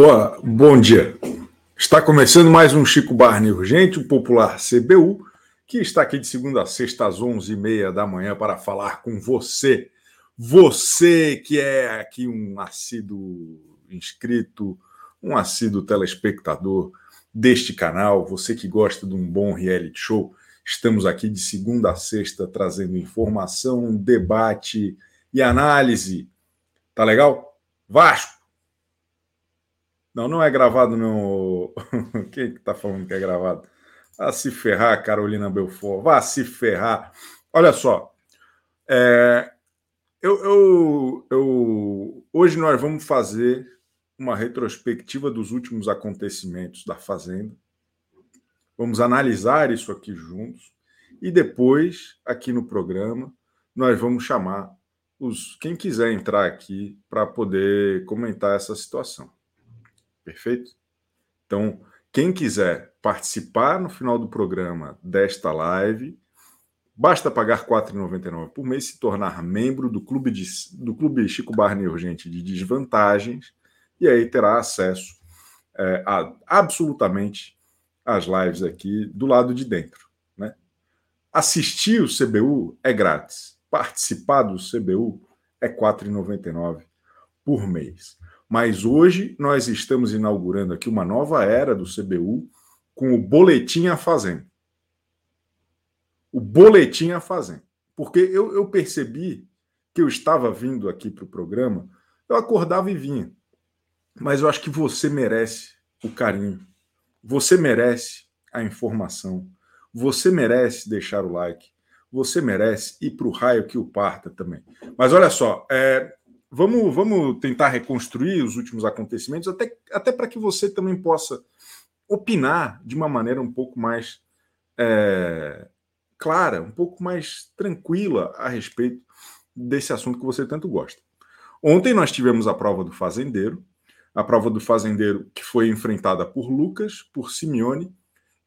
Boa, bom dia. Está começando mais um Chico Barney Urgente, o popular CBU, que está aqui de segunda a sexta às 11h30 da manhã para falar com você. Você que é aqui um assíduo inscrito, um assíduo telespectador deste canal, você que gosta de um bom reality show. Estamos aqui de segunda a sexta trazendo informação, debate e análise. Tá legal? Vasco não, não é gravado no. Quem que tá falando que é gravado? Vá se ferrar, Carolina Belfort. Vá se ferrar. Olha só. É... Eu, eu, eu... Hoje nós vamos fazer uma retrospectiva dos últimos acontecimentos da Fazenda. Vamos analisar isso aqui juntos. E depois, aqui no programa, nós vamos chamar os quem quiser entrar aqui para poder comentar essa situação. Perfeito? Então, quem quiser participar no final do programa desta live, basta pagar R$ 4,99 por mês, se tornar membro do Clube, de, do Clube Chico Barney Urgente de Desvantagens, e aí terá acesso é, a absolutamente as lives aqui do lado de dentro. Né? Assistir o CBU é grátis. Participar do CBU é R$ 4,99 por mês. Mas hoje nós estamos inaugurando aqui uma nova era do CBU com o Boletim a Fazenda. O Boletim a Fazenda. Porque eu, eu percebi que eu estava vindo aqui para o programa, eu acordava e vinha. Mas eu acho que você merece o carinho, você merece a informação, você merece deixar o like, você merece ir para o raio que o parta também. Mas olha só, é, vamos, vamos tentar reconstruir os últimos acontecimentos, até, até para que você também possa opinar de uma maneira um pouco mais é, clara, um pouco mais tranquila a respeito desse assunto que você tanto gosta. Ontem nós tivemos a prova do fazendeiro, a prova do fazendeiro que foi enfrentada por Lucas, por Simeone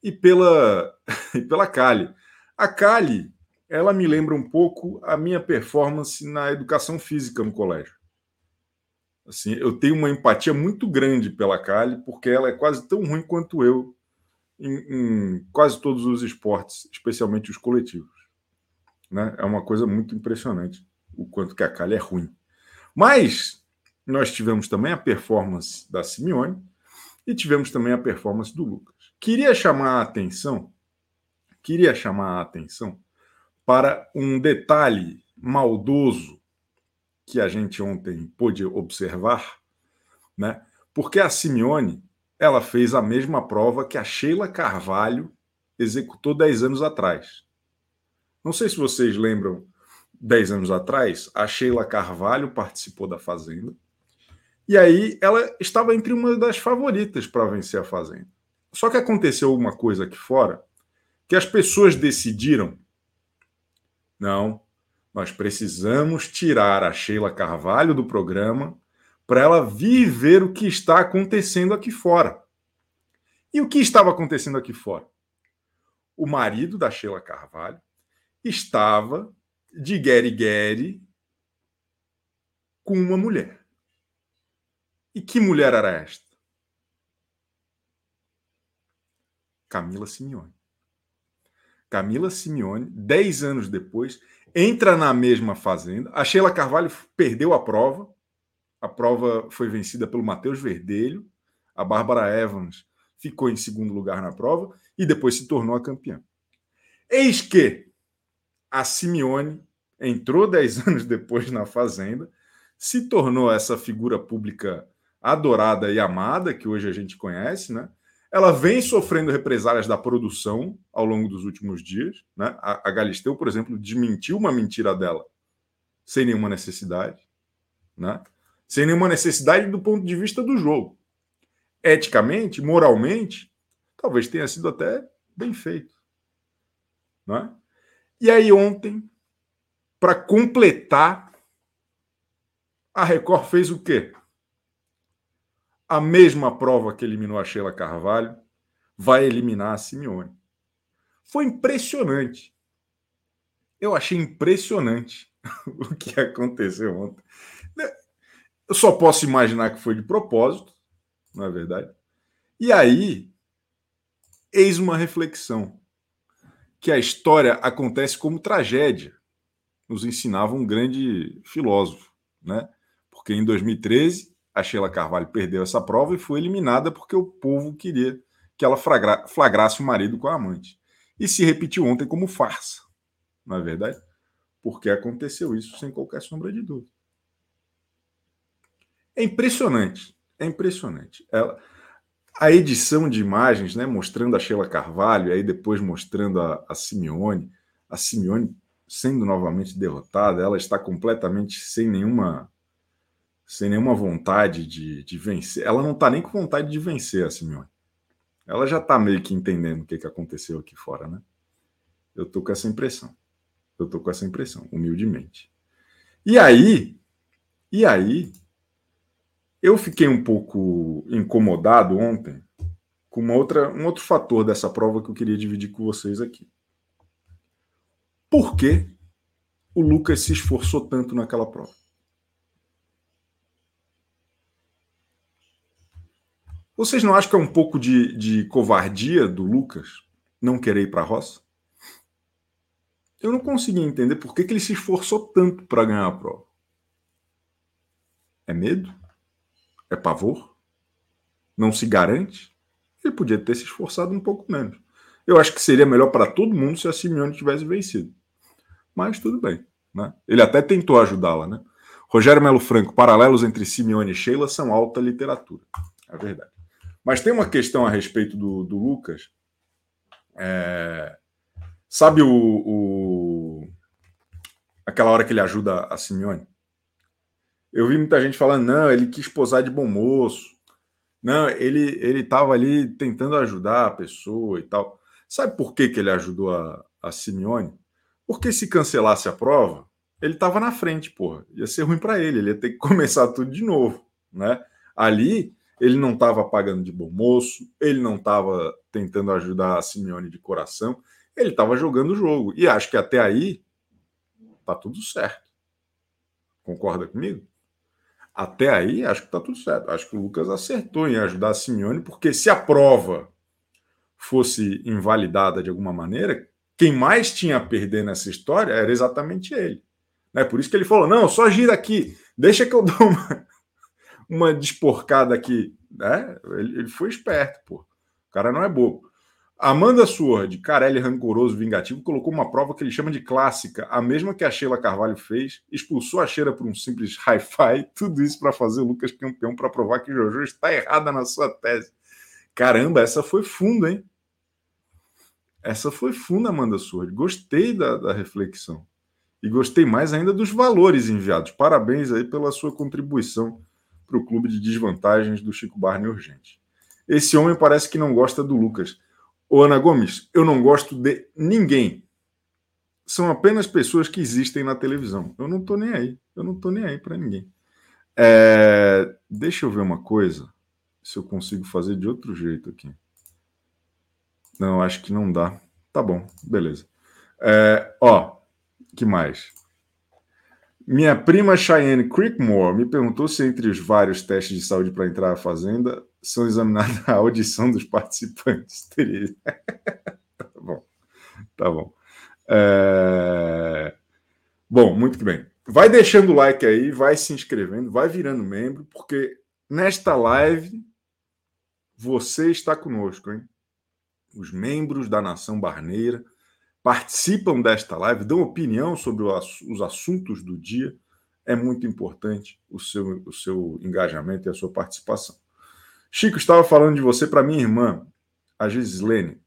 e pela, e pela Kali. A Kali ela me lembra um pouco a minha performance na educação física no colégio. Assim, eu tenho uma empatia muito grande pela Kali, porque ela é quase tão ruim quanto eu em, em quase todos os esportes, especialmente os coletivos. Né? É uma coisa muito impressionante o quanto que a Kali é ruim. Mas nós tivemos também a performance da Simeone e tivemos também a performance do Lucas. Queria chamar a atenção, queria chamar a atenção para um detalhe maldoso que a gente ontem pôde observar, né? Porque a Simeone ela fez a mesma prova que a Sheila Carvalho executou 10 anos atrás. Não sei se vocês lembram, 10 anos atrás, a Sheila Carvalho participou da Fazenda. E aí ela estava entre uma das favoritas para vencer a Fazenda. Só que aconteceu uma coisa aqui fora, que as pessoas decidiram não, nós precisamos tirar a Sheila Carvalho do programa para ela viver o que está acontecendo aqui fora. E o que estava acontecendo aqui fora? O marido da Sheila Carvalho estava de guerre-guerre com uma mulher. E que mulher era esta? Camila Simeone. Camila Simeone, 10 anos depois, entra na mesma fazenda. A Sheila Carvalho perdeu a prova. A prova foi vencida pelo Matheus Verdelho. A Bárbara Evans ficou em segundo lugar na prova e depois se tornou a campeã. Eis que a Simeone entrou 10 anos depois na Fazenda, se tornou essa figura pública adorada e amada que hoje a gente conhece, né? Ela vem sofrendo represálias da produção ao longo dos últimos dias. Né? A, a Galisteu, por exemplo, desmentiu uma mentira dela sem nenhuma necessidade. Né? Sem nenhuma necessidade do ponto de vista do jogo. Eticamente, moralmente, talvez tenha sido até bem feito. Né? E aí, ontem, para completar, a Record fez o quê? A mesma prova que eliminou a Sheila Carvalho, vai eliminar a Simeone. Foi impressionante. Eu achei impressionante o que aconteceu ontem. Eu só posso imaginar que foi de propósito, não é verdade? E aí, eis uma reflexão: que a história acontece como tragédia, nos ensinava um grande filósofo, né? Porque em 2013 a Sheila Carvalho perdeu essa prova e foi eliminada porque o povo queria que ela flagrasse o marido com a amante. E se repetiu ontem como farsa, não é verdade? Porque aconteceu isso sem qualquer sombra de dúvida. É impressionante, é impressionante. Ela, a edição de imagens, né, mostrando a Sheila Carvalho, e aí depois mostrando a, a Simeone, a Simeone sendo novamente derrotada, ela está completamente sem nenhuma sem nenhuma vontade de, de vencer. Ela não está nem com vontade de vencer a Simeone. Ela já está meio que entendendo o que, que aconteceu aqui fora, né? Eu tô com essa impressão. Eu tô com essa impressão, humildemente. E aí, e aí, eu fiquei um pouco incomodado ontem com uma outra, um outro fator dessa prova que eu queria dividir com vocês aqui. Por que o Lucas se esforçou tanto naquela prova? Vocês não acham que é um pouco de, de covardia do Lucas não querer ir para a roça? Eu não consegui entender por que, que ele se esforçou tanto para ganhar a prova. É medo? É pavor? Não se garante? Ele podia ter se esforçado um pouco menos. Eu acho que seria melhor para todo mundo se a Simeone tivesse vencido. Mas tudo bem. Né? Ele até tentou ajudá-la. Né? Rogério Melo Franco, paralelos entre Simeone e Sheila são alta literatura. É verdade. Mas tem uma questão a respeito do, do Lucas. É... Sabe o, o, aquela hora que ele ajuda a Simeone? Eu vi muita gente falando, não, ele quis posar de bom moço. Não, ele ele estava ali tentando ajudar a pessoa e tal. Sabe por que, que ele ajudou a, a Simeone? Porque se cancelasse a prova, ele estava na frente, porra. Ia ser ruim para ele, ele ia ter que começar tudo de novo, né? Ali ele não estava pagando de bom moço, ele não estava tentando ajudar a Simeone de coração, ele estava jogando o jogo. E acho que até aí tá tudo certo. Concorda comigo? Até aí, acho que tá tudo certo. Acho que o Lucas acertou em ajudar a Simeone, porque se a prova fosse invalidada de alguma maneira, quem mais tinha a perder nessa história era exatamente ele. Né? Por isso que ele falou: não, só gira aqui, deixa que eu dou uma, uma desporcada aqui, né? Ele, ele foi esperto, pô. O cara não é bobo. Amanda Sword, Carelli rancoroso, vingativo, colocou uma prova que ele chama de clássica, a mesma que a Sheila Carvalho fez, expulsou a Sheila por um simples hi-fi, tudo isso para fazer o Lucas campeão, para provar que Jojo está errada na sua tese. Caramba, essa foi funda, hein? Essa foi funda, Amanda Sword. Gostei da, da reflexão. E gostei mais ainda dos valores enviados. Parabéns aí pela sua contribuição para o clube de desvantagens do Chico Barney Urgente. Esse homem parece que não gosta do Lucas. Ô Ana Gomes, eu não gosto de ninguém. São apenas pessoas que existem na televisão. Eu não estou nem aí. Eu não estou nem aí para ninguém. É... Deixa eu ver uma coisa. Se eu consigo fazer de outro jeito aqui. Não, acho que não dá. Tá bom, beleza. É... Ó, que mais? Minha prima Cheyenne Creekmore me perguntou se entre os vários testes de saúde para entrar à fazenda são examinadas a audição dos participantes. tá bom, tá bom. É... Bom, muito bem. Vai deixando o like aí, vai se inscrevendo, vai virando membro, porque nesta live você está conosco, hein? Os membros da Nação Barneira participam desta live, dão opinião sobre os assuntos do dia, é muito importante o seu, o seu engajamento e a sua participação. Chico, estava falando de você para minha irmã, a Gislene.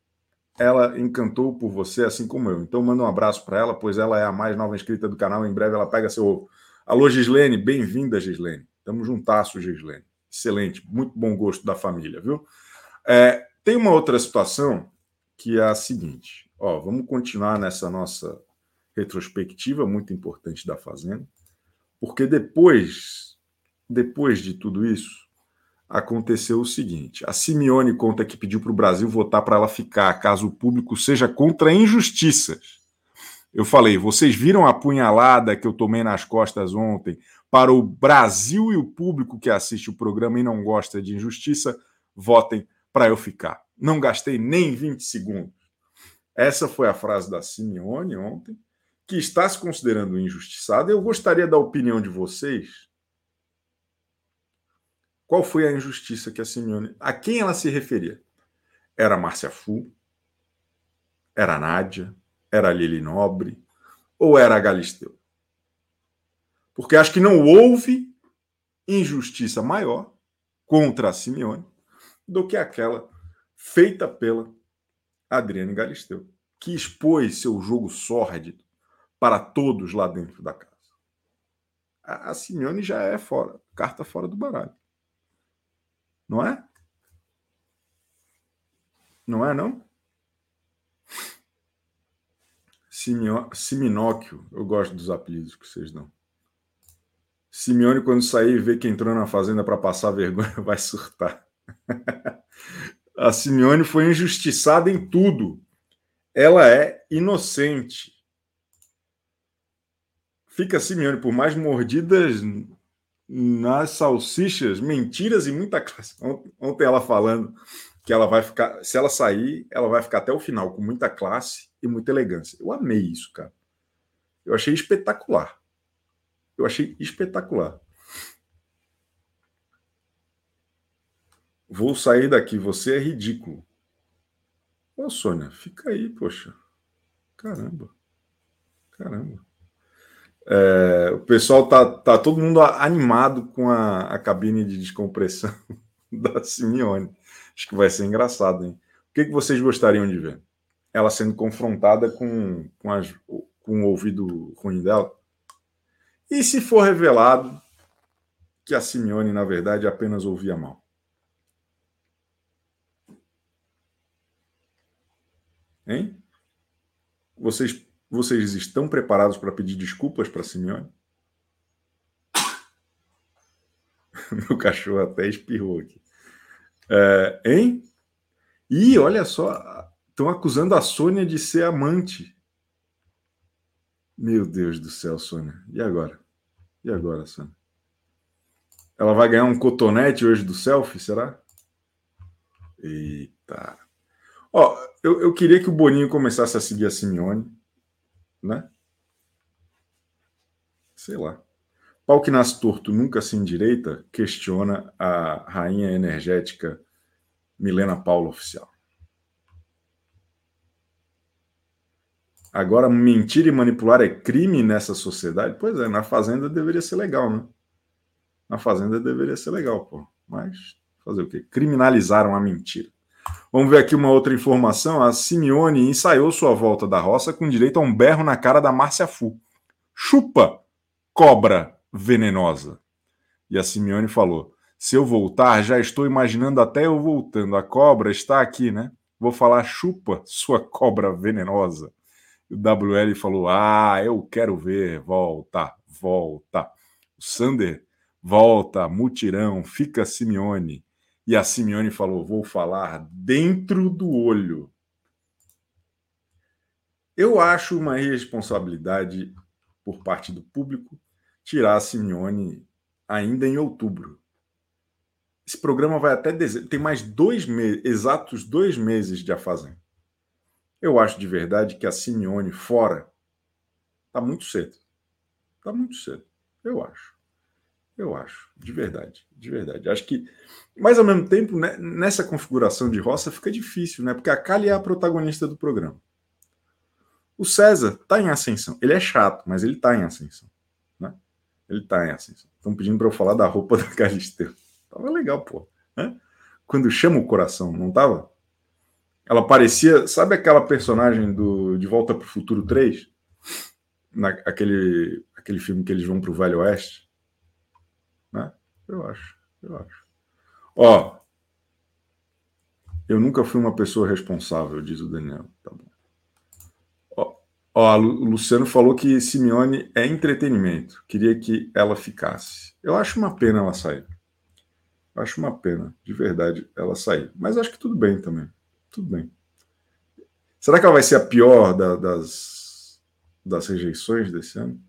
Ela encantou por você, assim como eu. Então, manda um abraço para ela, pois ela é a mais nova inscrita do canal. Em breve ela pega seu ovo. Alô, Gislene, bem-vinda, Gislene. Tamo juntasso, Gislene. Excelente, muito bom gosto da família, viu? É, tem uma outra situação que é a seguinte: Ó, vamos continuar nessa nossa retrospectiva muito importante da Fazenda, porque depois, depois de tudo isso, aconteceu o seguinte: a Simeone conta que pediu para o Brasil votar para ela ficar, caso o público seja contra injustiças. Eu falei, vocês viram a punhalada que eu tomei nas costas ontem para o Brasil e o público que assiste o programa e não gosta de injustiça, votem para eu ficar. Não gastei nem 20 segundos. Essa foi a frase da Simeone ontem, que está se considerando injustiçada. Eu gostaria da opinião de vocês. Qual foi a injustiça que a Simeone. A quem ela se referia? Era a Márcia Fu? Era a Nádia? Era a Lili Nobre? Ou era a Galisteu? Porque acho que não houve injustiça maior contra a Simeone do que aquela feita pela Adriane Galisteu, que expôs seu jogo sórdido para todos lá dentro da casa. A Simeone já é fora, carta fora do baralho. Não é? Não é, não? Siminóquio, eu gosto dos apelidos que vocês dão. Simeone, quando sair e ver que entrou na fazenda para passar vergonha, vai surtar. A Simeone foi injustiçada em tudo. Ela é inocente. Fica Simeone por mais mordidas nas salsichas, mentiras e muita classe. Ontem ela falando que ela vai ficar, se ela sair, ela vai ficar até o final com muita classe e muita elegância. Eu amei isso, cara. Eu achei espetacular. Eu achei espetacular. Vou sair daqui, você é ridículo. Ô, Sônia, fica aí, poxa. Caramba. Caramba. É, o pessoal tá, tá todo mundo animado com a, a cabine de descompressão da Simeone. Acho que vai ser engraçado, hein? O que, que vocês gostariam de ver? Ela sendo confrontada com, com, as, com o ouvido ruim dela? E se for revelado que a Simeone, na verdade, apenas ouvia mal? Hein? Vocês, vocês estão preparados para pedir desculpas para Simeone? Meu cachorro até espirrou aqui. É, hein? E olha só, estão acusando a Sônia de ser amante. Meu Deus do céu, Sônia. E agora? E agora, Sônia? Ela vai ganhar um cotonete hoje do selfie, será? Eita. Ó, eu, eu queria que o Boninho começasse a seguir a Simeone, né? Sei lá. Pau que nasce torto nunca se endireita, questiona a rainha energética Milena Paula Oficial. Agora, mentir e manipular é crime nessa sociedade? Pois é, na Fazenda deveria ser legal, né? Na Fazenda deveria ser legal, pô. Mas fazer o quê? Criminalizaram a mentira. Vamos ver aqui uma outra informação. A Simeone ensaiou sua volta da roça com direito a um berro na cara da Márcia Fu. Chupa, cobra venenosa. E a Simeone falou: Se eu voltar, já estou imaginando até eu voltando. A cobra está aqui, né? Vou falar: chupa, sua cobra venenosa. O WL falou: Ah, eu quero ver, volta, volta. O Sander, volta, mutirão, fica Simeone. E a Simeone falou: Vou falar dentro do olho. Eu acho uma irresponsabilidade por parte do público tirar a Simeone ainda em outubro. Esse programa vai até dezembro. Tem mais dois meses, exatos dois meses de A Fazenda. Eu acho de verdade que a Simeone fora está muito cedo. Está muito cedo. Eu acho. Eu acho. De verdade. De verdade. Acho que. Mas ao mesmo tempo, né, nessa configuração de roça fica difícil, né? Porque a Kali é a protagonista do programa. O César está em ascensão. Ele é chato, mas ele está em ascensão. Né? Ele está em ascensão. Estão pedindo para eu falar da roupa da Galisteu. Tava legal, pô. Né? Quando chama o coração, não tava? Ela parecia, sabe aquela personagem do De Volta para o Futuro 3? Na, aquele, aquele filme que eles vão para o Velho Oeste? Eu acho, eu acho. Ó, eu nunca fui uma pessoa responsável, diz o Daniel. Tá bom. Ó, ó, o Luciano falou que Simeone é entretenimento. Queria que ela ficasse. Eu acho uma pena ela sair. Acho uma pena, de verdade, ela sair. Mas acho que tudo bem também. Tudo bem. Será que ela vai ser a pior da, das, das rejeições desse ano?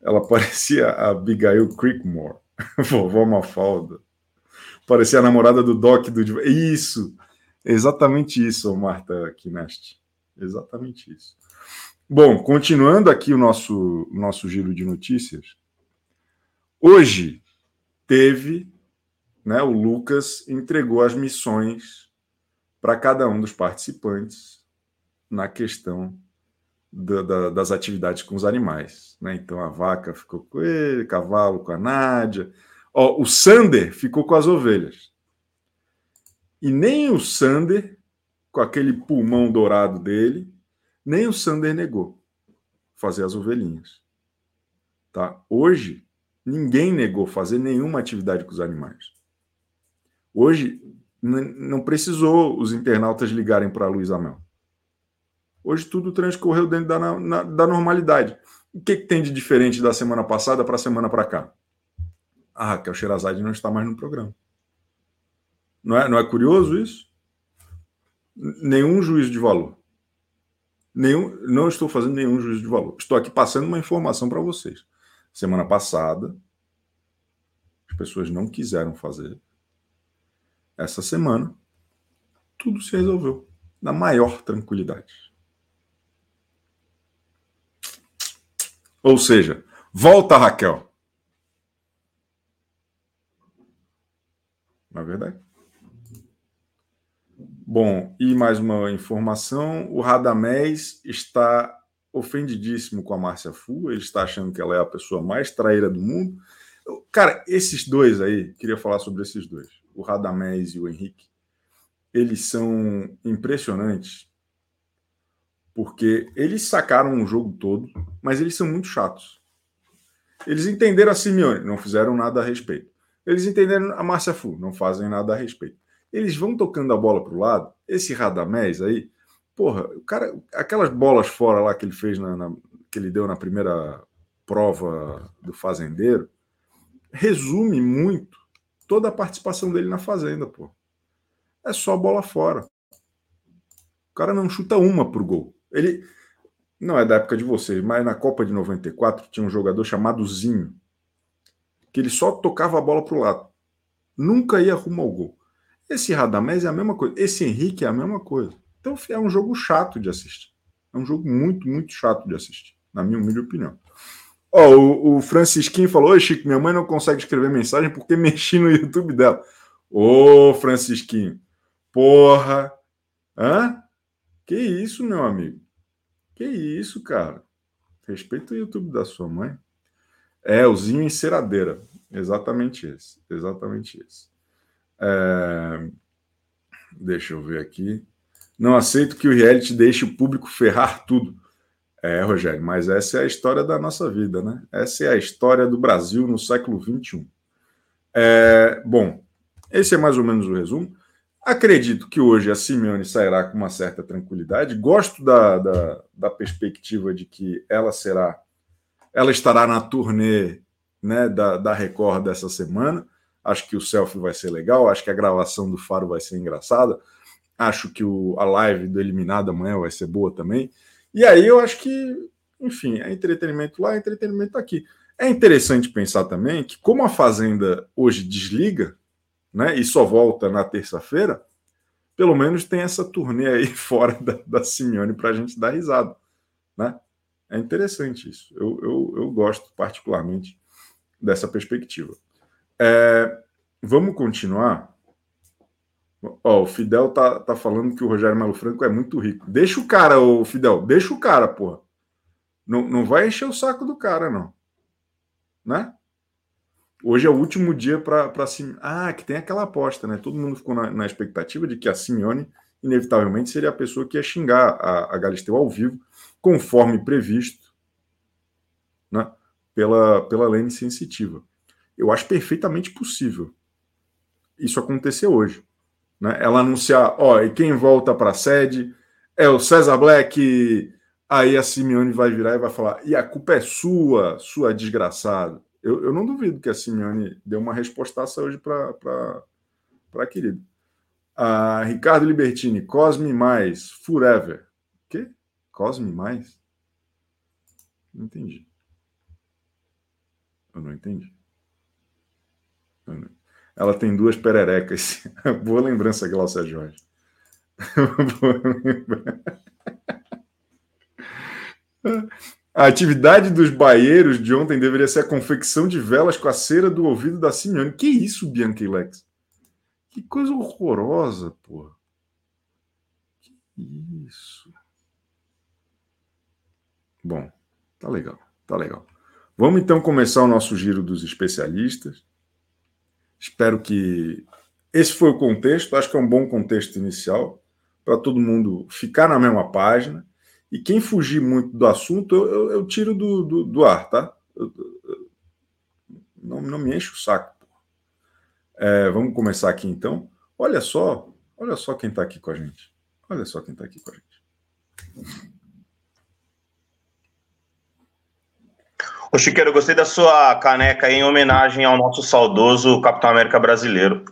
Ela parecia a Abigail Creekmore, vovó Mafalda. Parecia a namorada do Doc do. Isso! Exatamente isso, Marta Kinest. Exatamente isso. Bom, continuando aqui o nosso, nosso giro de notícias. Hoje teve, né, o Lucas entregou as missões para cada um dos participantes na questão da, da, das atividades com os animais. Né? Então a vaca ficou com ele, cavalo com a Nádia. Ó, o Sander ficou com as ovelhas. E nem o Sander, com aquele pulmão dourado dele, nem o Sander negou fazer as ovelhinhas. Tá? Hoje, ninguém negou fazer nenhuma atividade com os animais. Hoje, não precisou os internautas ligarem para a Luiz Amel. Hoje tudo transcorreu dentro da, na, da normalidade. O que, que, tem de diferente da semana passada para a semana para cá? A Raquel Sherazade não está mais no programa. Não é, não é curioso isso? Nenhum juízo de valor. Nenhum, não estou fazendo nenhum juízo de valor. Estou aqui passando uma informação para vocês. Semana passada, as pessoas não quiseram fazer. Essa semana, tudo se resolveu na maior tranquilidade. Ou seja, volta, Raquel. Na é verdade. Bom, e mais uma informação: o Radamés está ofendidíssimo com a Márcia Fu, ele está achando que ela é a pessoa mais traíra do mundo. Cara, esses dois aí, queria falar sobre esses dois, o Radamés e o Henrique, eles são impressionantes porque eles sacaram um jogo todo, mas eles são muito chatos. Eles entenderam a Simeone, não fizeram nada a respeito. Eles entenderam a Márcia Fu, não fazem nada a respeito. Eles vão tocando a bola para o lado. Esse Radamés aí, porra, o cara, aquelas bolas fora lá que ele fez na, na, que ele deu na primeira prova do fazendeiro, resume muito toda a participação dele na fazenda, pô. É só bola fora. O cara não chuta uma pro gol. Ele não é da época de vocês, mas na Copa de 94 tinha um jogador chamado Zinho, que ele só tocava a bola para o lado. Nunca ia rumo ao gol. Esse Radamés é a mesma coisa. Esse Henrique é a mesma coisa. Então é um jogo chato de assistir. É um jogo muito, muito chato de assistir, na minha humilde opinião. O, o Francisquinho falou: Oi, Chico, minha mãe não consegue escrever mensagem porque mexi no YouTube dela. Ô, Francisquinho, porra! Hã? Que isso, meu amigo? Que isso, cara? Respeita o YouTube da sua mãe. É, o Zinho Enceradeira. Exatamente esse. Exatamente esse. É... Deixa eu ver aqui. Não aceito que o reality deixe o público ferrar tudo. É, Rogério, mas essa é a história da nossa vida, né? Essa é a história do Brasil no século XXI. É, bom, esse é mais ou menos o resumo. Acredito que hoje a Simeone sairá com uma certa tranquilidade. Gosto da, da, da, perspectiva de que ela será, ela estará na turnê né, da, da Record dessa semana. Acho que o selfie vai ser legal, acho que a gravação do Faro vai ser engraçada, acho que o, a live do Eliminado amanhã vai ser boa também. E aí eu acho que, enfim, é entretenimento lá, é entretenimento aqui. É interessante pensar também que, como a Fazenda hoje desliga, né, e só volta na terça-feira, pelo menos tem essa turnê aí fora da, da Simeone para a gente dar risada. Né? É interessante isso. Eu, eu, eu gosto particularmente dessa perspectiva. É, vamos continuar. Ó, o Fidel tá, tá falando que o Rogério Melo Franco é muito rico. Deixa o cara, o Fidel, deixa o cara, porra. Não, não vai encher o saco do cara, não. Né? Hoje é o último dia para Simeone. Ah, que tem aquela aposta, né? Todo mundo ficou na, na, expectativa de que a Simeone, inevitavelmente, seria a pessoa que ia xingar a, a Galisteu ao vivo, conforme previsto né? pela, pela lei sensitiva. Eu acho perfeitamente possível isso acontecer hoje. Né? Ela anunciar, ó, e quem volta para a sede é o César Black. Aí a Simeone vai virar e vai falar: e a culpa é sua, sua desgraçada. Eu, eu não duvido que a Simeone deu uma respostaça hoje para a querida. A Ricardo Libertini, Cosme mais, Forever. O quê? Cosme mais? Não entendi. Eu não entendi. Ela tem duas pererecas. Boa lembrança, Glaucia Jorge. Boa lembrança. A atividade dos baieiros de ontem deveria ser a confecção de velas com a cera do ouvido da Simeone. Que isso, Bianca e Lex? Que coisa horrorosa, porra. Que isso. Bom, tá legal, tá legal. Vamos então começar o nosso giro dos especialistas. Espero que esse foi o contexto, acho que é um bom contexto inicial para todo mundo ficar na mesma página. E quem fugir muito do assunto, eu, eu, eu tiro do, do, do, ar, tá? Eu, não, não me enche o saco. É, vamos começar aqui então. Olha só, olha só quem está aqui com a gente. Olha só quem está aqui com a gente. Ô Chiqueiro, eu gostei da sua caneca em homenagem ao nosso saudoso Capitão América brasileiro.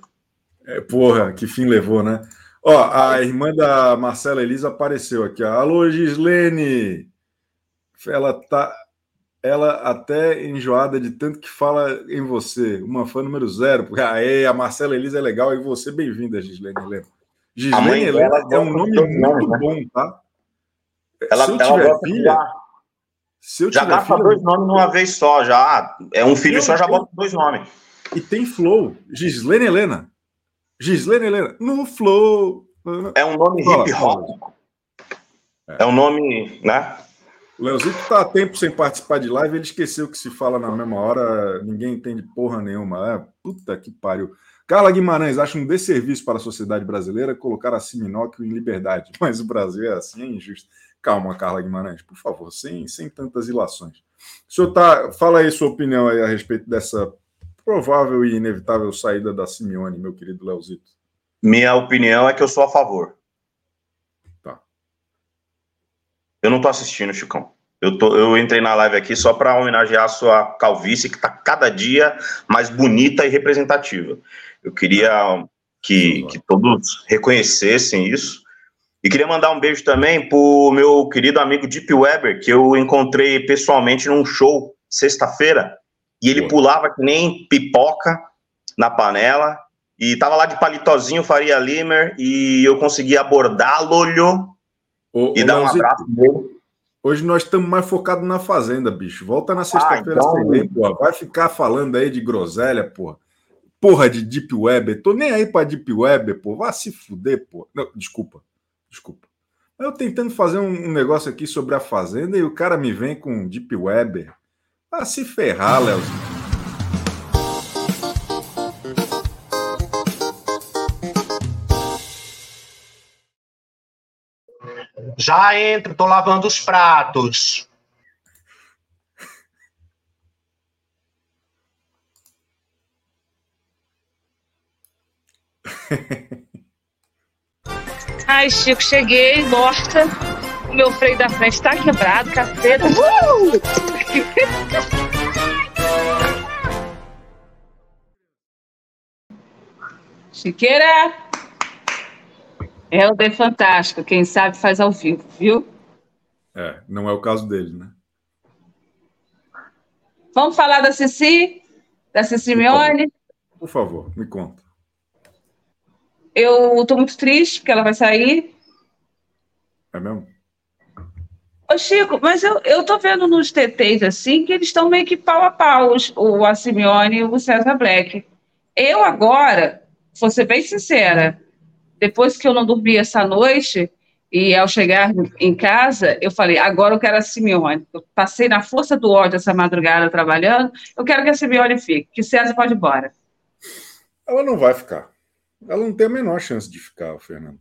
É, porra, que fim levou, né? Ó, a irmã da Marcela Elisa apareceu aqui. Ó. Alô, Gislene! Ela tá. Ela até enjoada de tanto que fala em você. Uma fã número zero. Aê, a Marcela Elisa é legal e você bem-vinda, Gislene Helena. Gislene Helena é um nome muito né? bom, tá? Ela, Se eu tiver filha. Se eu já dá para dois nomes numa vez só, já. É um filho só, já bota dois nomes. E tem flow. Gislene Helena. Gislene Helena. No flow. É um nome hip hop. É. é um nome, né? O Leozito tá há tempo sem participar de live, ele esqueceu que se fala na mesma hora, ninguém entende porra nenhuma. É, puta que pariu. Carla Guimarães acha um desserviço para a sociedade brasileira colocar a Siminóquio em liberdade, mas o Brasil é assim, é injusto. Calma, Carla Guimarães, por favor, sem, sem tantas ilações. O senhor tá, fala aí sua opinião aí a respeito dessa provável e inevitável saída da Simeone, meu querido Leozito. Minha opinião é que eu sou a favor. Tá. Eu não tô assistindo, Chicão. Eu, tô, eu entrei na live aqui só para homenagear a sua calvície, que está cada dia mais bonita e representativa. Eu queria que, que todos reconhecessem isso e queria mandar um beijo também pro meu querido amigo Deep Weber, que eu encontrei pessoalmente num show sexta-feira, e ele pulava que nem pipoca na panela, e tava lá de palitozinho Faria Limer, e eu consegui abordá-lo e dar um abraço nele. Hoje nós estamos mais focados na fazenda, bicho. Volta na sexta-feira ah, então... porra. Vai ficar falando aí de groselha, porra. Porra de Deep Web. Tô nem aí pra Deep Web, porra. Vai se fuder, porra. Não, desculpa. Desculpa. Eu tentando fazer um, negócio aqui sobre a Fazenda e o cara me vem com Deep Web. Ah, se ferrar, Léo. Já entro, tô lavando os pratos. Ai, Chico, cheguei, morta. Meu freio da frente tá quebrado, caceta. Uh! Chiqueira! É o de Fantástico, quem sabe faz ao vivo, viu? É, não é o caso dele, né? Vamos falar da Cici? Da Cici Mione? Por favor, me conta. Eu estou muito triste porque ela vai sair. É mesmo? Ô, Chico, mas eu, eu tô vendo nos TTs assim que eles estão meio que pau a pau, os, o a Simeone e o César Black. Eu agora, vou ser bem sincera, depois que eu não dormi essa noite, e ao chegar em casa, eu falei, agora eu quero a Simeone. Eu passei na força do ódio essa madrugada trabalhando, eu quero que a Simeone fique, que César pode ir embora. Ela não vai ficar. Ela não tem a menor chance de ficar, Fernando.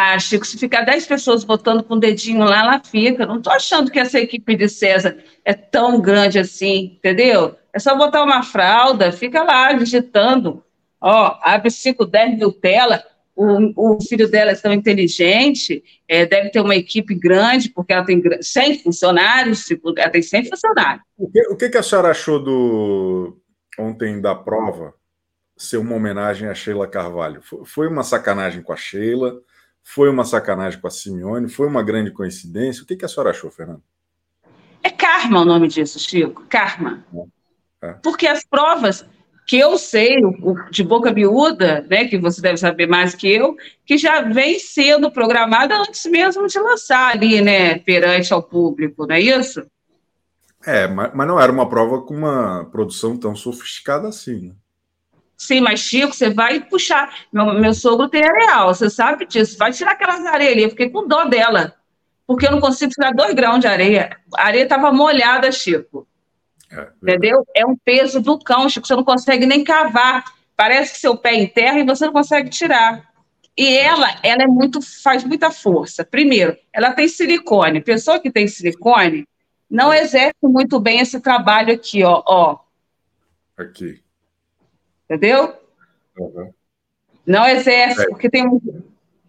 Ah, Chico, se ficar 10 pessoas botando com o dedinho lá, ela fica. Não estou achando que essa equipe de César é tão grande assim, entendeu? É só botar uma fralda, fica lá digitando. Ó, abre 5, 10 mil telas. O, o, filho dela é tão inteligente, é, deve ter uma equipe grande, porque ela tem 100 funcionários, tipo, ela tem 100 funcionários. O que, o que a senhora achou do ontem da prova? ser uma homenagem a Sheila Carvalho. Foi uma sacanagem com a Sheila, foi uma sacanagem com a Simeone, foi uma grande coincidência. O que, que a senhora achou, Fernando? É karma o nome disso, Chico. Karma. É. Porque as provas que eu sei, de boca miúda, né, que você deve saber mais que eu, que já vem sendo programada antes mesmo de lançar ali, né, perante ao público, não é isso? É, mas, mas não era uma prova com uma produção tão sofisticada assim, né? Sim, mas Chico, você vai puxar. Meu, meu sogro tem areal, você sabe disso. Vai tirar aquelas areias ali. Eu fiquei com dó dela, porque eu não consigo tirar dois grãos de areia. A areia estava molhada, Chico. É, entendeu? É um peso do cão, Chico. Você não consegue nem cavar. Parece que seu pé enterra e você não consegue tirar. E ela, ela é muito, faz muita força. Primeiro, ela tem silicone. Pessoa que tem silicone não exerce muito bem esse trabalho aqui, ó. ó. Aqui. Entendeu? Uhum. Não exerce, é. porque tem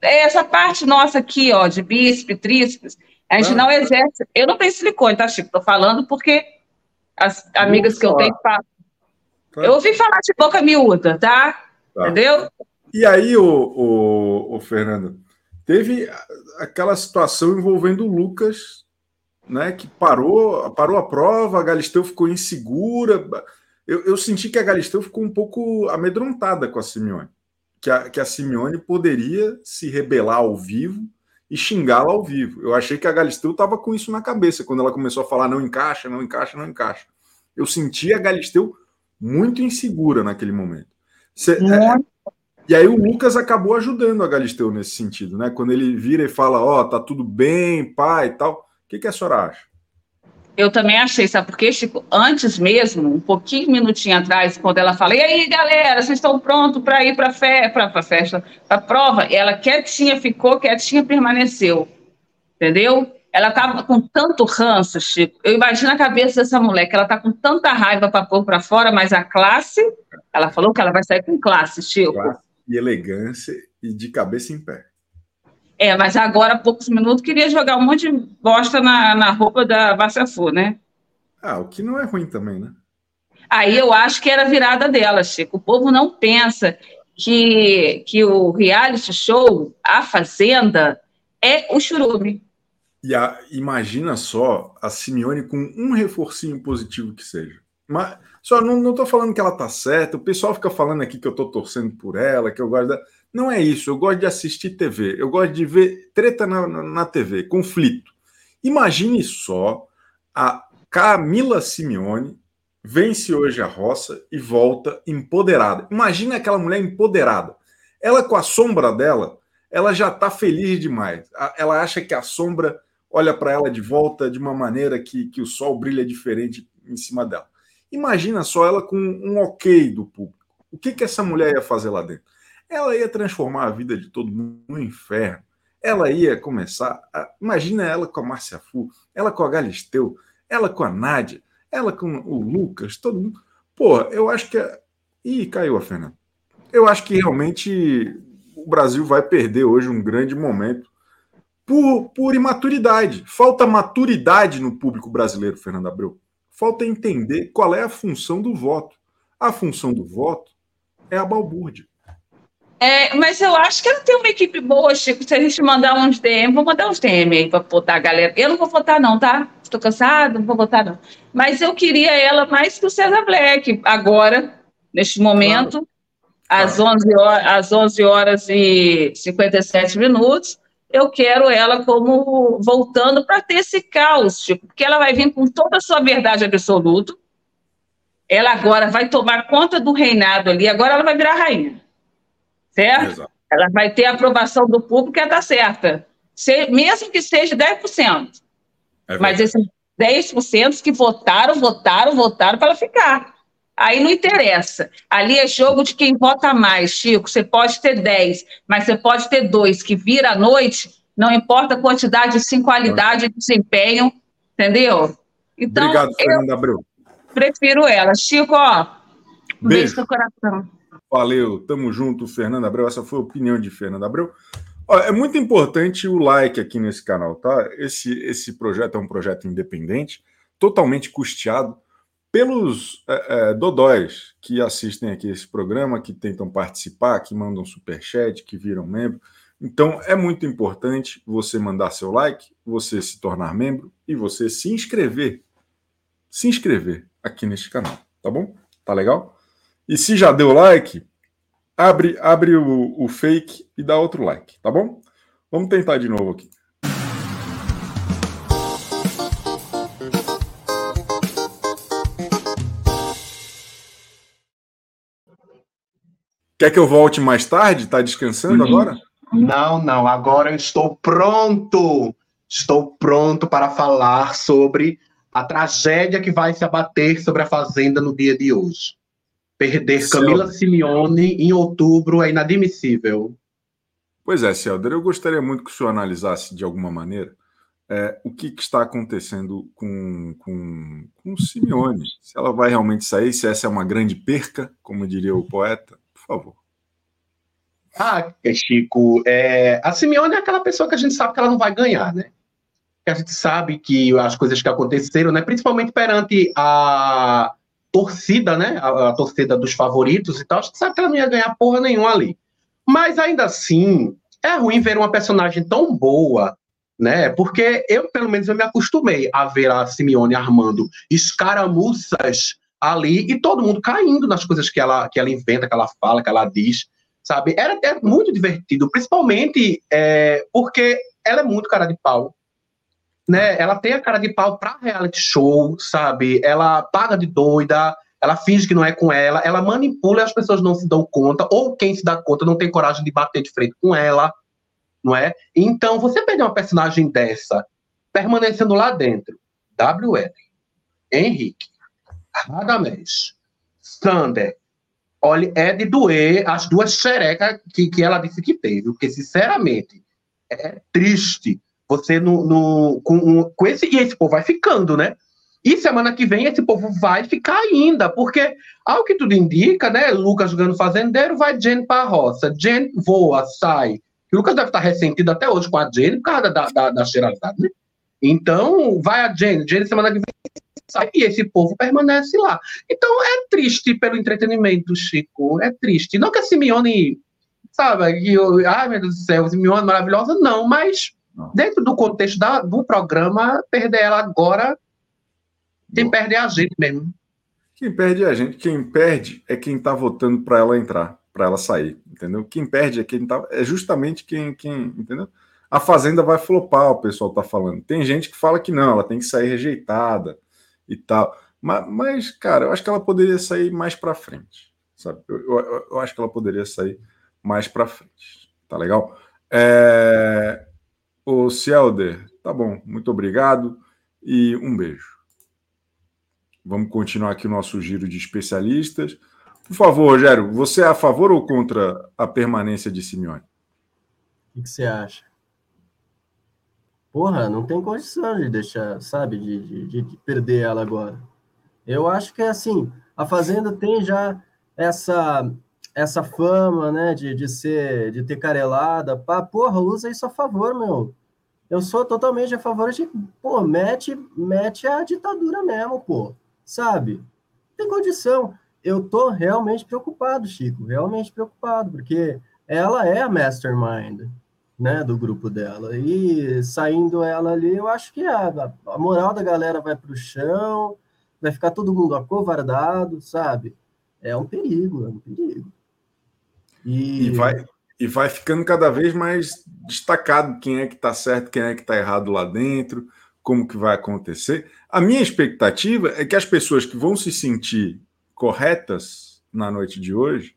é essa parte nossa aqui, ó, de bíceps, tríceps, a gente não exerce. Eu não tenho silicone, tá, Chico? Tô falando porque as amigas que eu tenho falam. Tá. Eu ouvi falar de boca miúda, tá? tá. Entendeu? E aí, o, o, o, Fernando, teve aquela situação envolvendo o Lucas, né? Que parou, parou a prova, a Galisteu ficou insegura eu, eu, senti que a Galisteu ficou um pouco amedrontada com a Simeone. Que a, que a Simeone poderia se rebelar ao vivo e xingá-la ao vivo. Eu achei que a Galisteu estava com isso na cabeça quando ela começou a falar não encaixa, não encaixa, não encaixa. Eu senti a Galisteu muito insegura naquele momento. Cê, é, e aí o Lucas acabou ajudando a Galisteu nesse sentido, né? Quando ele vira e fala, ó, oh, tá tudo bem, pai e tal. O que, que a senhora acha? Eu também achei, sabe porque, Chico? Antes mesmo, um pouquinho, minutinho atrás, quando ela fala, e aí, galera, vocês estão prontos para ir para a fe festa, para a prova? Ela quietinha ficou, quietinha permaneceu. Entendeu? Ela estava com tanto ranço, Chico. Eu imagino a cabeça dessa mulher, que ela está com tanta raiva para pôr para fora, mas a classe, ela falou que ela vai sair com classe, Chico. Classe e elegância e de cabeça em pé. É, mas agora, há poucos minutos, queria jogar um monte de bosta na, na roupa da Vassafu, né? Ah, o que não é ruim também, né? Aí eu acho que era a virada dela, Chico. O povo não pensa que, que o reality show, a Fazenda, é o churume. E a, imagina só a Simeone com um reforcinho positivo que seja. Mas só não estou falando que ela tá certa. O pessoal fica falando aqui que eu estou torcendo por ela, que eu gosto da. Não é isso. Eu gosto de assistir TV. Eu gosto de ver treta na, na, TV, conflito. Imagine só a Camila Simeone vence hoje a roça e volta empoderada. Imagina aquela mulher empoderada. Ela com a sombra dela, ela já está feliz demais. Ela acha que a sombra olha para ela de volta de uma maneira que, que o sol brilha diferente em cima dela. Imagina só ela com um ok do público. O que, que essa mulher ia fazer lá dentro? Ela ia transformar a vida de todo mundo no inferno. Ela ia começar. A... Imagina ela com a Márcia Fu, ela com a Galisteu, ela com a Nádia, ela com o Lucas, todo mundo. Pô, eu acho que. É... Ih, caiu a Fernanda. Eu acho que realmente o Brasil vai perder hoje um grande momento por, por imaturidade. Falta maturidade no público brasileiro, Fernando Abreu. Falta entender qual é a função do voto. A função do voto é a balbúrdia. É, mas eu acho que ela tem uma equipe boa, Chico. Se a gente mandar uns DM, vou mandar uns DM aí para botar a galera. Eu não vou votar, não, tá? Estou cansado, não vou votar, não. Mas eu queria ela mais que o César Black, agora, neste momento, claro. às, 11 horas, às 11 horas e 57 minutos. Eu quero ela como voltando para ter esse caos, Chico, porque ela vai vir com toda a sua verdade absoluta. Ela agora vai tomar conta do reinado ali, agora ela vai virar rainha certo? Exato. Ela vai ter a aprovação do público e ela está certa. Se, mesmo que seja 10%. É mas esses 10% que votaram, votaram, votaram para ela ficar. Aí não interessa. Ali é jogo de quem vota mais, Chico. Você pode ter 10, mas você pode ter dois que vira à noite, não importa a quantidade, sim, qualidade, de desempenho, entendeu? Então, Obrigado, Fernanda Abreu. Prefiro ela. Chico, ó, beijo, beijo no coração. Valeu, tamo junto, Fernando Abreu. Essa foi a opinião de Fernando Abreu. Olha, é muito importante o like aqui nesse canal, tá? Esse, esse projeto é um projeto independente, totalmente custeado pelos é, é, dodóis que assistem aqui esse programa, que tentam participar, que mandam superchat, que viram membro. Então é muito importante você mandar seu like, você se tornar membro e você se inscrever, se inscrever aqui neste canal. Tá bom? Tá legal? E se já deu like, abre, abre o, o fake e dá outro like, tá bom? Vamos tentar de novo aqui. Quer que eu volte mais tarde? Está descansando agora? Não, não. Agora eu estou pronto. Estou pronto para falar sobre a tragédia que vai se abater sobre a Fazenda no dia de hoje. Perder Celder. Camila Simeone em outubro é inadmissível. Pois é, Celder, eu gostaria muito que o senhor analisasse de alguma maneira é, o que, que, está acontecendo com, com, com Simeone. Se ela vai realmente sair, se essa é uma grande perca, como diria o poeta favor. Ah, Chico, é, a Simeone é aquela pessoa que a gente sabe que ela não vai ganhar, né? Que a gente sabe que as coisas que aconteceram, né, principalmente perante a torcida, né, a, a torcida dos favoritos e tal, a gente sabe que ela não ia ganhar porra nenhuma ali. Mas ainda assim, é ruim ver uma personagem tão boa, né? Porque eu, pelo menos, eu me acostumei a ver a Simeone armando escaramuças ali e todo mundo caindo nas coisas que ela, que ela inventa, que ela fala, que ela diz, sabe? Era, é muito divertido, principalmente é, porque ela é muito cara de pau. Né? Ela tem a cara de pau para reality show, sabe? Ela paga de doida, ela finge que não é com ela, ela manipula e as pessoas não se dão conta, ou quem se dá conta não tem coragem de bater de frente com ela, não é? Então, você perder uma personagem dessa, permanecendo lá dentro, WL, Henrique, Radamés, Sander, olha, é de doer as duas xerecas que, que ela disse que teve, porque, sinceramente, é triste você no, no, com, com esse. E esse povo vai ficando, né? E semana que vem esse povo vai ficar ainda, porque, ao que tudo indica, né? Lucas jogando fazendeiro, vai Jane para a roça. Jane voa, sai. Lucas deve estar ressentido até hoje com a Jane por causa da, da, da né? Então, vai a Jane. Jane semana que vem sai e esse povo permanece lá. Então é triste pelo entretenimento, Chico. É triste. Não que a Simeone, sabe, que eu, ai meu Deus do céu, Simeone maravilhosa, não, mas. Dentro do contexto da, do programa, perder ela agora, quem perde é a gente mesmo. Quem perde é a gente. Quem perde é quem está votando para ela entrar, para ela sair, entendeu? Quem perde é quem tá, é justamente quem, quem, entendeu? A Fazenda vai flopar, o pessoal tá falando. Tem gente que fala que não, ela tem que sair rejeitada e tal. Mas, mas, cara, eu acho que ela poderia sair mais para frente, sabe? Eu, eu, eu, acho que ela poderia sair mais para frente. Tá legal? É... O Cielder, tá bom, muito obrigado e um beijo. Vamos continuar aqui o nosso giro de especialistas. Por favor, Rogério, você é a favor ou contra a permanência de Simeone? O que você acha? Porra, não tem condição de deixar, sabe, de, de, de perder ela agora. Eu acho que é assim, a Fazenda tem já essa essa fama, né, de, de ser, de ter carelada, pá, porra, usa isso a favor, meu. Eu sou totalmente a favor de, pô, mete, mete a ditadura mesmo, pô, sabe? Tem condição. Eu tô realmente preocupado, Chico, realmente preocupado, porque ela é a mastermind, né, do grupo dela. E saindo ela ali, eu acho que a, a moral da galera vai para o chão, vai ficar todo mundo acovardado, sabe? É um perigo, é um perigo. E, e vai, e vai ficando cada vez mais destacado quem é que está certo, quem é que está errado lá dentro, como que vai acontecer. A minha expectativa é que as pessoas que vão se sentir corretas na noite de hoje,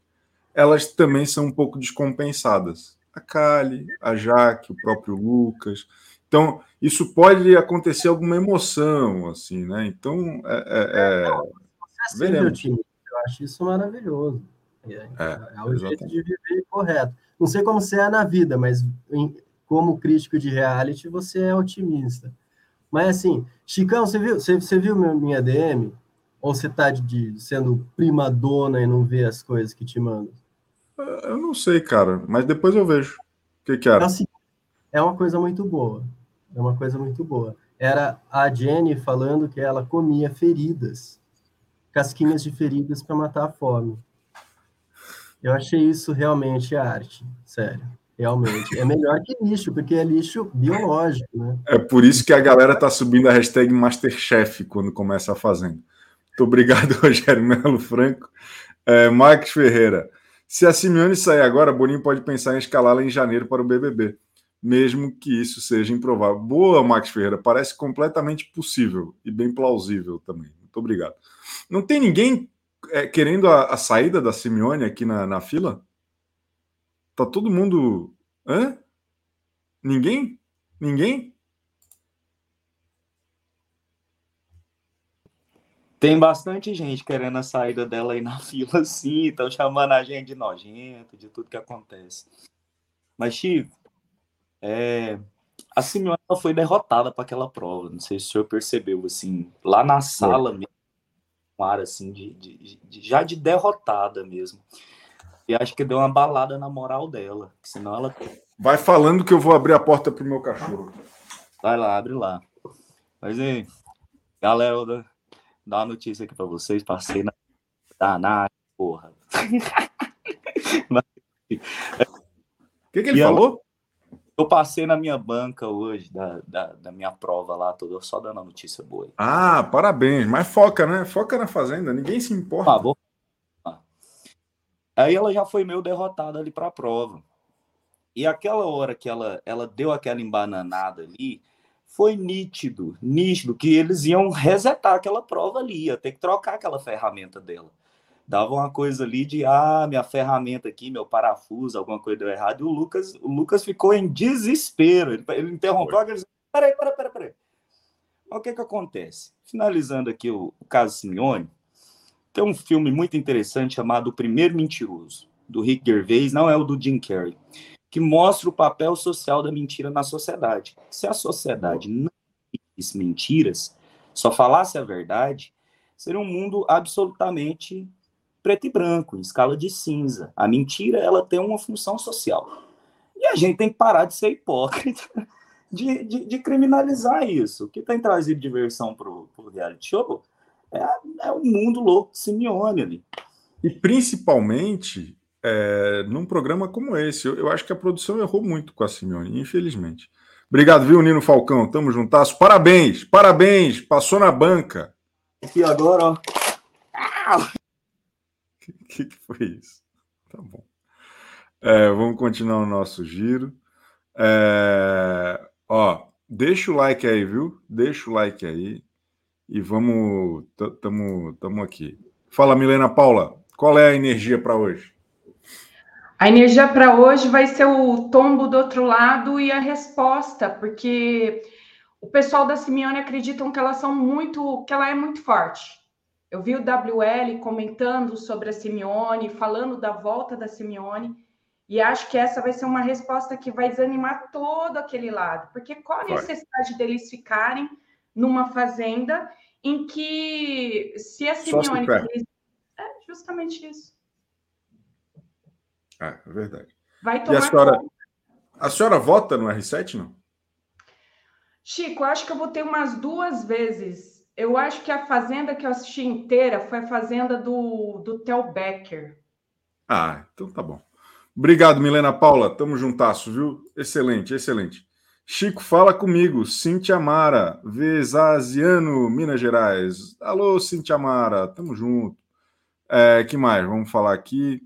elas também são um pouco descompensadas a Kali, a Jaque, o próprio Lucas. Então, isso pode acontecer alguma emoção, assim, né? Então, é, é, é... veremos. Eu acho isso maravilhoso. É, é, é o jeito de viver correto. Não sei como você é na vida, mas em, como crítico de reality, você é otimista. Mas assim, Chicão, você viu, você, você viu minha DM? Ou você está de, sendo prima dona e não vê as coisas que te mandam? Eu não sei, cara, mas depois eu vejo. O que, que era? Assim, é uma coisa muito boa. É uma coisa muito boa. Era a Jenny falando que ela comia feridas, casquinhas de feridas para matar a fome. Eu achei isso realmente arte, sério. Realmente. É melhor que lixo, porque é lixo biológico, né? É por isso que a galera tá subindo a hashtag Masterchef quando começa a fazenda. Muito obrigado, Rogério Melo Franco. É, Max Ferreira. Se a Simeone sair agora, Boninho pode pensar em escalá-la em janeiro para o BBB, mesmo que isso seja improvável. Boa, Max Ferreira. Parece completamente possível e bem plausível também. Muito obrigado. Não tem ninguém é, querendo a, a, saída da Simeone aqui na, na fila? Tá todo mundo. Hã? Ninguém? Ninguém? Tem bastante gente querendo a saída dela aí na fila, sim. Estão chamando a gente de nojento, de tudo que acontece. Mas, Chico, é, a Simeone foi derrotada para aquela prova. Não sei se o senhor percebeu, assim, lá na sala é. mesmo, um ar assim, de, de, de, já de derrotada mesmo. E acho que deu uma balada na moral dela, senão ela. Vai falando que eu vou abrir a porta pro meu cachorro. Vai lá, abre lá. Mas aí, galera, dar uma notícia aqui para vocês. Passei na danada, porra. O que, que ele e falou? Eu, passei na minha banca hoje, da, da, da, minha prova lá, toda, só dando a notícia boa. Ah, parabéns. Mas foca, né? Foca na fazenda, ninguém se importa. Ah, vou... Aí ela já foi meio derrotada ali para a prova. E aquela hora que ela, ela deu aquela embananada ali, foi nítido, nítido, que eles iam resetar aquela prova ali, ia ter que trocar aquela ferramenta dela. Dava uma coisa ali de, ah, minha ferramenta aqui, meu parafuso, alguma coisa deu errado, e o Lucas, o Lucas ficou em desespero, ele, ele interrompeu, ele disse, peraí, peraí, peraí, peraí. Mas o que que acontece? Finalizando aqui o, o caso Simeone, tem um filme muito interessante chamado O Primeiro Mentiroso, do Rick Gervais, não é o do Jim Carrey que mostra o papel social da mentira na sociedade. Se a sociedade não disse mentiras, só falasse a verdade, seria um mundo absolutamente preto e branco, em escala de cinza. A mentira, ela tem uma função social. E a gente tem que parar de ser hipócrita, de, de, de criminalizar isso. O que tem trazido diversão para o reality show é, é o mundo louco de Simeone ali. E principalmente é, num programa como esse. Eu, eu, acho que a produção errou muito com a Simeone, infelizmente. Obrigado, viu, Nino Falcão? Tamo juntas. Parabéns, parabéns. Passou na banca. Aqui agora, ó. Que, que, foi isso? Tá bom. É, vamos continuar o nosso giro. É, ó, deixa o like aí, viu? Deixa o like aí. E vamos. Tamo, tamo aqui. Fala, Milena Paula. Qual é a energia para hoje? A energia para hoje vai ser o tombo do outro lado e a resposta, porque o pessoal da Simeone acreditam que elas são muito, que ela é muito forte. Eu vi o WL comentando sobre a Simeone, falando da volta da Simeone, e acho que essa vai ser uma resposta que vai desanimar todo aquele lado, porque qual a necessidade deles ficarem numa fazenda em que se a Simeone é justamente isso. É, é verdade. Vai tomar e a senhora, a senhora vota no R7, não? Chico, acho que eu votei umas duas vezes. Eu acho que a Fazenda que eu assisti inteira foi a Fazenda do, do Theo Becker. Ah, então tá bom. Obrigado, Milena Paula. Tamo juntasso, viu? Excelente, excelente. Chico, fala comigo. Cintia Mara, Vesaziano, Minas Gerais. Alô, Cintia Mara, tamo junto. É, que mais? Vamos falar aqui.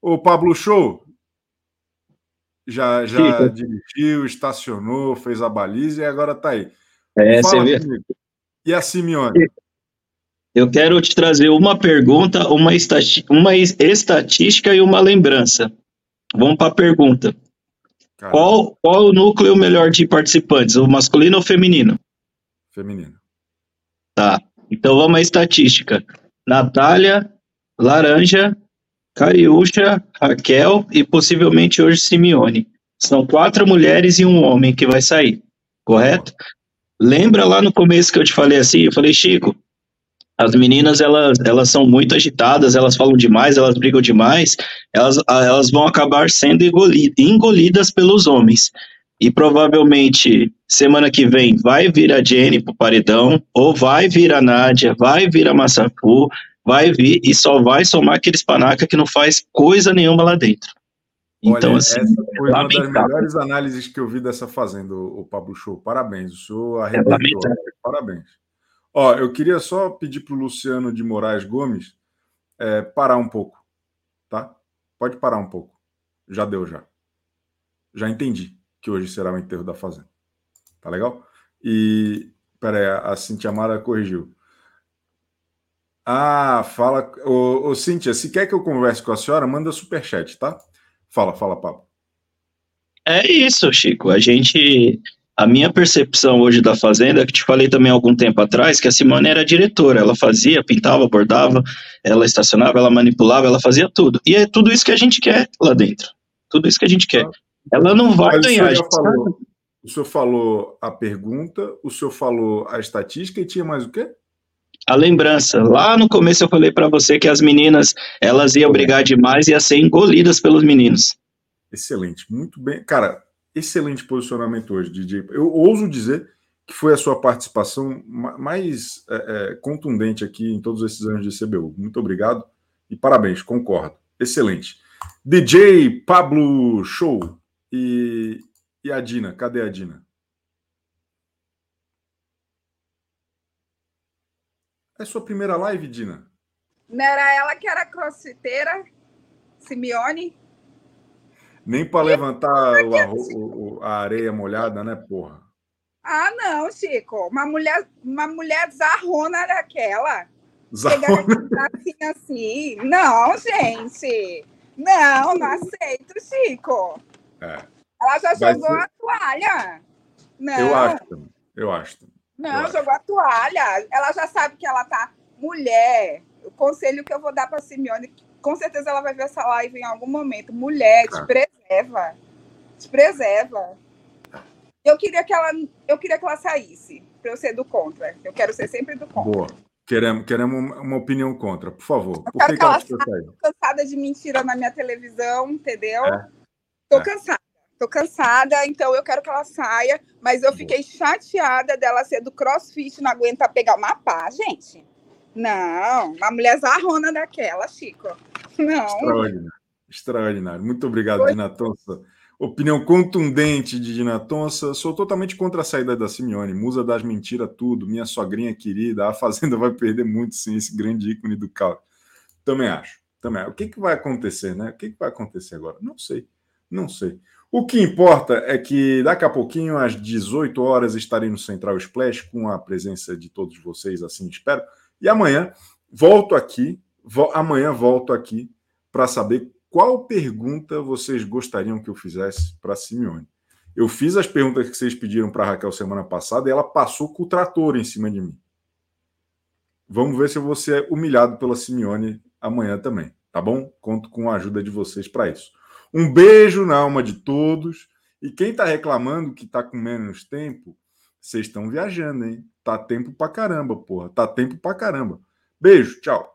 O Pablo Show já, já dirigiu, estacionou, fez a baliza e agora está aí. É, você vê. E a Simeone? Eu quero te trazer uma pergunta, uma, estati uma estatística e uma lembrança. Vamos para a pergunta. Qual, qual o núcleo melhor de participantes, o masculino ou feminino? Feminino. Tá. Então vamos à estatística. Natália, Laranja, Cariúcha, Raquel e possivelmente hoje Simeone. São quatro mulheres e um homem que vai sair, correto? Lembra lá no começo que eu te falei assim? Eu falei, Chico, as meninas elas, elas são muito agitadas, elas falam demais, elas brigam demais, elas, elas vão acabar sendo engolidas pelos homens. E provavelmente semana que vem vai vir a Jenny pro paredão, ou vai vir a Nádia, vai vir a Massafu, vai vir e só vai somar aqueles panaca que não faz coisa nenhuma lá dentro. Então, Olha, assim, essa foi é uma das melhores análises que eu vi dessa fazenda, o Pablo Show. Parabéns, o senhor é arrebentou. É Parabéns. Ó, eu queria só pedir para o Luciano de Moraes Gomes é, parar um pouco, tá? Pode parar um pouco. Já deu, já. Já entendi que hoje será o enterro da Fazenda. Tá legal? E, peraí, a Cintia Mara corrigiu. Ah, fala. Ô, ô, Cíntia, se quer que eu converse com a senhora, manda superchat, tá? Fala, fala, Pablo. É isso, Chico. A gente a minha percepção hoje da Fazenda, que te falei também algum tempo atrás, que a Simone era diretora, ela fazia, pintava, bordava, ela estacionava, ela manipulava, ela fazia tudo. E é tudo isso que a gente quer lá dentro. Tudo isso que a gente quer. Ela não vai Mas ganhar. O senhor, falou, o senhor falou a pergunta, o senhor falou a estatística e tinha mais o quê? A lembrança. Lá no começo eu falei para você que as meninas, elas iam brigar demais e iam ser engolidas pelos meninos. Excelente, muito bem. Cara, excelente posicionamento hoje, DJ. Eu ouso dizer que foi a sua participação mais é, é, contundente aqui em todos esses anos de CBU. Muito obrigado e parabéns, concordo. Excelente. DJ Pablo Show e, e a Dina, cadê a Dina? É sua primeira live, Dina? Não era ela que era crossfiteira? Simeone? Nem para levantar o, o, a areia molhada, né, porra? Ah, não, Chico. Uma mulher, uma mulher zarrona daquela. Zarrona? Assim, assim. Não, gente. Não, não aceito, Chico. É. Ela já jogou ser... a toalha. Não. Eu acho, eu acho. Não, jogou a toalha. Ela já sabe que ela tá mulher. O conselho que eu vou dar para Simeone com certeza ela vai ver essa live em algum momento. Mulher, te preserva. Te preserva. Eu queria que ela, eu queria que ela saísse, para eu ser do contra. Eu quero ser sempre do contra. Boa. Queremos, queremos uma opinião contra, por favor. Eu por que, que ela, ela cansada de mentira na minha televisão, entendeu? É. Tô é. cansada. Tô cansada, então eu quero que ela saia, mas eu fiquei chateada dela ser do crossfit, não aguenta pegar uma pá, gente. Não, uma mulher zarrona daquela, Chico. Não. Extraordinário. Extraordinário. Muito obrigado, Foi. Dina Tonça. Opinião contundente de Dina Tonça. Sou totalmente contra a saída da Simeone. Musa das mentiras, tudo. Minha sogrinha querida. A Fazenda vai perder muito, sim, esse grande ícone do caos. Também acho. Também. O que, que vai acontecer, né? O que, que vai acontecer agora? Não sei. Não sei. O que importa é que daqui a pouquinho, às 18 horas, estarei no Central Splash com a presença de todos vocês, assim espero. E amanhã volto aqui, vo amanhã volto aqui para saber qual pergunta vocês gostariam que eu fizesse para Simeone. Eu fiz as perguntas que vocês pediram para Raquel semana passada e ela passou com o trator em cima de mim. Vamos ver se eu vou ser humilhado pela Simeone amanhã também, tá bom? Conto com a ajuda de vocês para isso. Um beijo na alma de todos. E quem está reclamando que está com menos tempo, vocês estão viajando, hein? Tá tempo pra caramba, porra. Tá tempo pra caramba. Beijo, tchau.